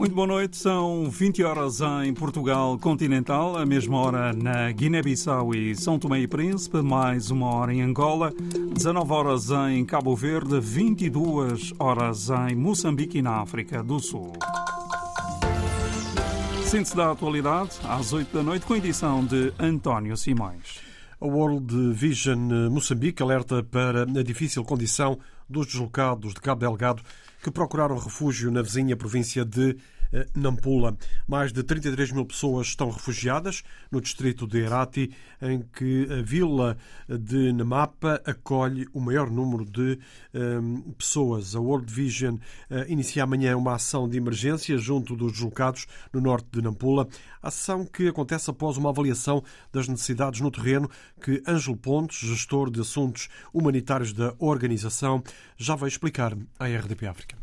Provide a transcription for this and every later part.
Muito boa noite, são 20 horas em Portugal continental, a mesma hora na Guiné-Bissau e São Tomé e Príncipe, mais uma hora em Angola, 19 horas em Cabo Verde, 22 horas em Moçambique e na África do Sul. Síntese da atualidade, às 8 da noite, com edição de António Simões. A World Vision Moçambique alerta para a difícil condição dos deslocados de Cabo Delgado que procuraram refúgio na vizinha província de eh, Nampula. Mais de 33 mil pessoas estão refugiadas no distrito de Herati, em que a vila de Namapa acolhe o maior número de um, eh, pessoas. A World Vision uh, inicia amanhã uma ação de emergência junto dos deslocados no norte de Nampula. Ação que acontece após uma avaliação das necessidades no terreno que Ângelo Pontes, gestor de assuntos humanitários da organização, já vai explicar à RDP África.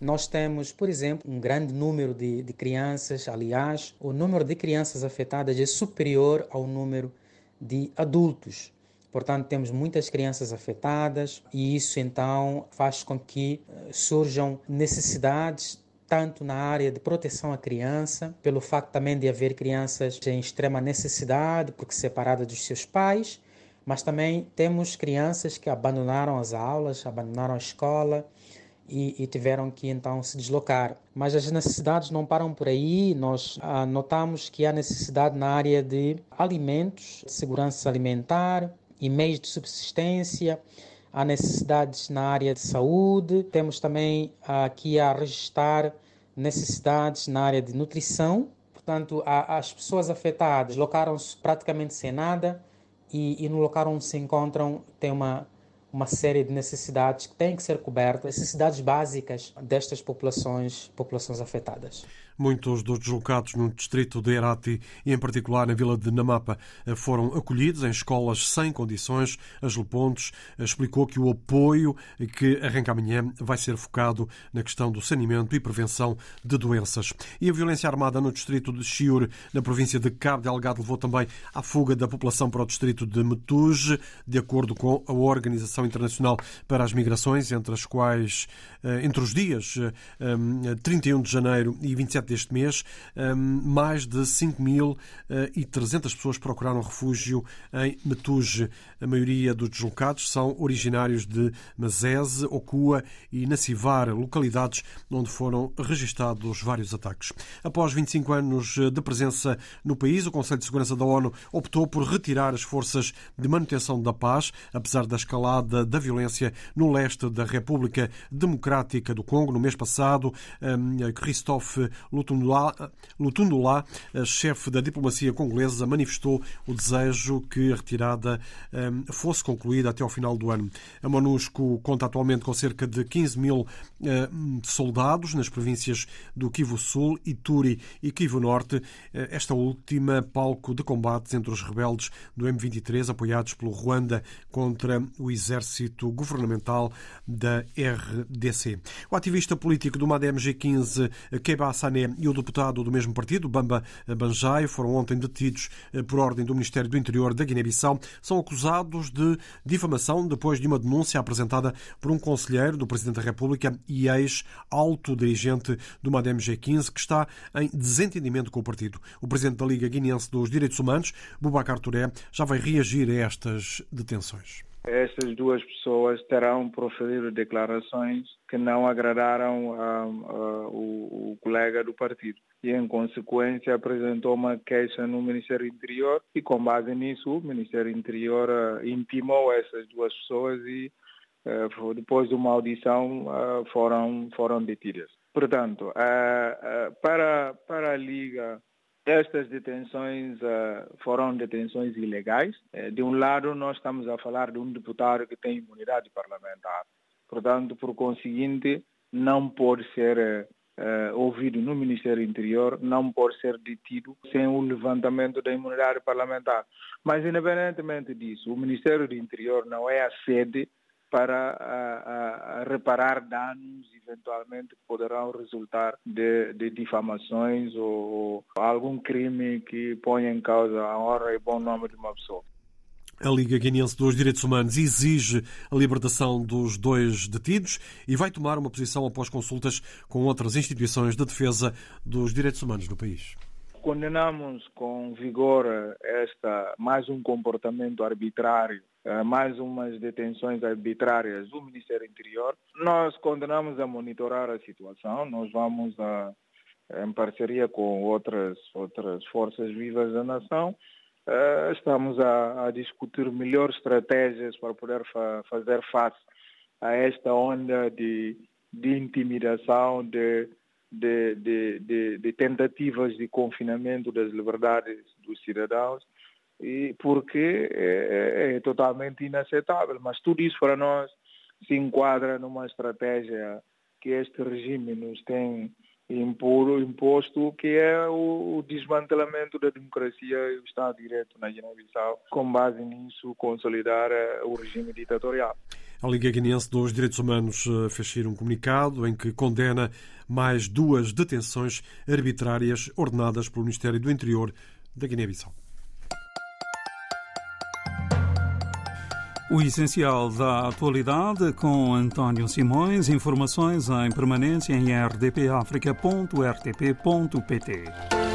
Nós temos, por exemplo, um grande número de, de crianças. Aliás, o número de crianças afetadas é superior ao número de adultos. Portanto, temos muitas crianças afetadas e isso então faz com que eh, surjam necessidades tanto na área de proteção à criança, pelo facto também de haver crianças em extrema necessidade porque separadas dos seus pais, mas também temos crianças que abandonaram as aulas, abandonaram a escola, e, e, tiveram que então se deslocar. Mas as necessidades não param por aí. Nós ah, notamos que há necessidade na área de alimentos, de segurança alimentar e meios de subsistência. Há necessidades na área de saúde. Temos também aqui a registrar necessidades na área de nutrição. Portanto, a, as pessoas afetadas locaram-se praticamente sem nada e, e no local onde se encontram tem uma uma série de necessidades que têm que ser cobertas, necessidades básicas destas populações, populações afetadas. Muitos dos deslocados no distrito de Herati e, em particular, na vila de Namapa, foram acolhidos em escolas sem condições. Angelo Pontes explicou que o apoio que arranca amanhã vai ser focado na questão do saneamento e prevenção de doenças. E a violência armada no distrito de Chiure, na província de Cabo Delgado, levou também à fuga da população para o distrito de Metuge, de acordo com a Organização Internacional para as Migrações, entre as quais, eh, entre os dias 31 eh, de janeiro e 27 deste mês, mais de 5.300 eh, pessoas procuraram refúgio em Metuge. A maioria dos deslocados são originários de Mazese, Okua e Nacivar, localidades onde foram registados vários ataques. Após 25 anos de presença no país, o Conselho de Segurança da ONU optou por retirar as forças de manutenção da paz, apesar da escalada da violência no leste da República Democrática do Congo. No mês passado, hum, Christophe Lutundula, chefe da diplomacia congolesa, manifestou o desejo que a retirada hum, fosse concluída até ao final do ano. A MONUSCO conta atualmente com cerca de 15 mil hum, soldados nas províncias do Kivu Sul, Ituri e Kivu Norte, eh, esta última palco de combates entre os rebeldes do M23 apoiados pelo Ruanda contra o exército governamental da RDC. O ativista político do MADEM G15, Keba Sané, e o deputado do mesmo partido, Bamba Banjai, foram ontem detidos eh, por ordem do Ministério do Interior da Guiné-Bissau. São acusados de difamação depois de uma denúncia apresentada por um conselheiro do Presidente da República e ex-alto dirigente do MADEM G15, que está em desentendimento com o partido. O Presidente da Liga Guineense dos Direitos Humanos, Bubacar Touré, já vai reagir a estas detenções. Estas duas pessoas terão proferido declarações que não agradaram o, o, colega do partido. E, em consequência, apresentou uma queixa no Ministério Interior e, com base nisso, o Ministério Interior uh, intimou essas duas pessoas e, uh, depois de uma audição, uh, foram, foram detidas. Portanto, para, para a Liga estas detenções uh, foram detenções ilegais. Uh, de um lado, nós estamos a falar de um deputado que tem imunidade parlamentar. Portanto, por conseguinte, não pode ser uh, ouvido no Ministério Interior, não pode ser detido sem o levantamento da imunidade parlamentar. Mas, independentemente disso, o Ministério do Interior não é a sede para a, a, reparar danos eventualmente que poderão resultar de, de difamações ou, ou algum crime que ponha em causa a honra e bom nome de uma pessoa. A Liga Guineense dos Direitos Humanos exige a libertação dos dois detidos e vai tomar uma posição após consultas com outras instituições de defesa dos direitos humanos no país. Condenamos com vigor esta mais um comportamento arbitrário, mais umas detenções arbitrárias do Ministério Interior. Nós condenamos a monitorar a situação. Nós vamos a, em parceria com outras outras forças vivas da nação Uh, estamos a, a, discutir melhores estratégias para poder fa fazer face a esta onda de, de intimidação, de, de, de, de, tentativas de confinamento das liberdades dos cidadãos, porque é, é, é totalmente inaceitável. Mas tudo isso para nós se enquadra numa estratégia que este regime nos tem imposto, que é o, o, desmantelamento da democracia e o Estado de Direito na Guiné-Bissau, com base nisso consolidar eh, o regime ditatorial. A Liga Guineense dos Direitos Humanos eh, fez um comunicado em que condena mais duas detenções arbitrárias ordenadas pelo Ministério do Interior da Guiné-Bissau. O essencial da atualidade com António Simões. Informações em permanência em rdpafrica.rtp.pt.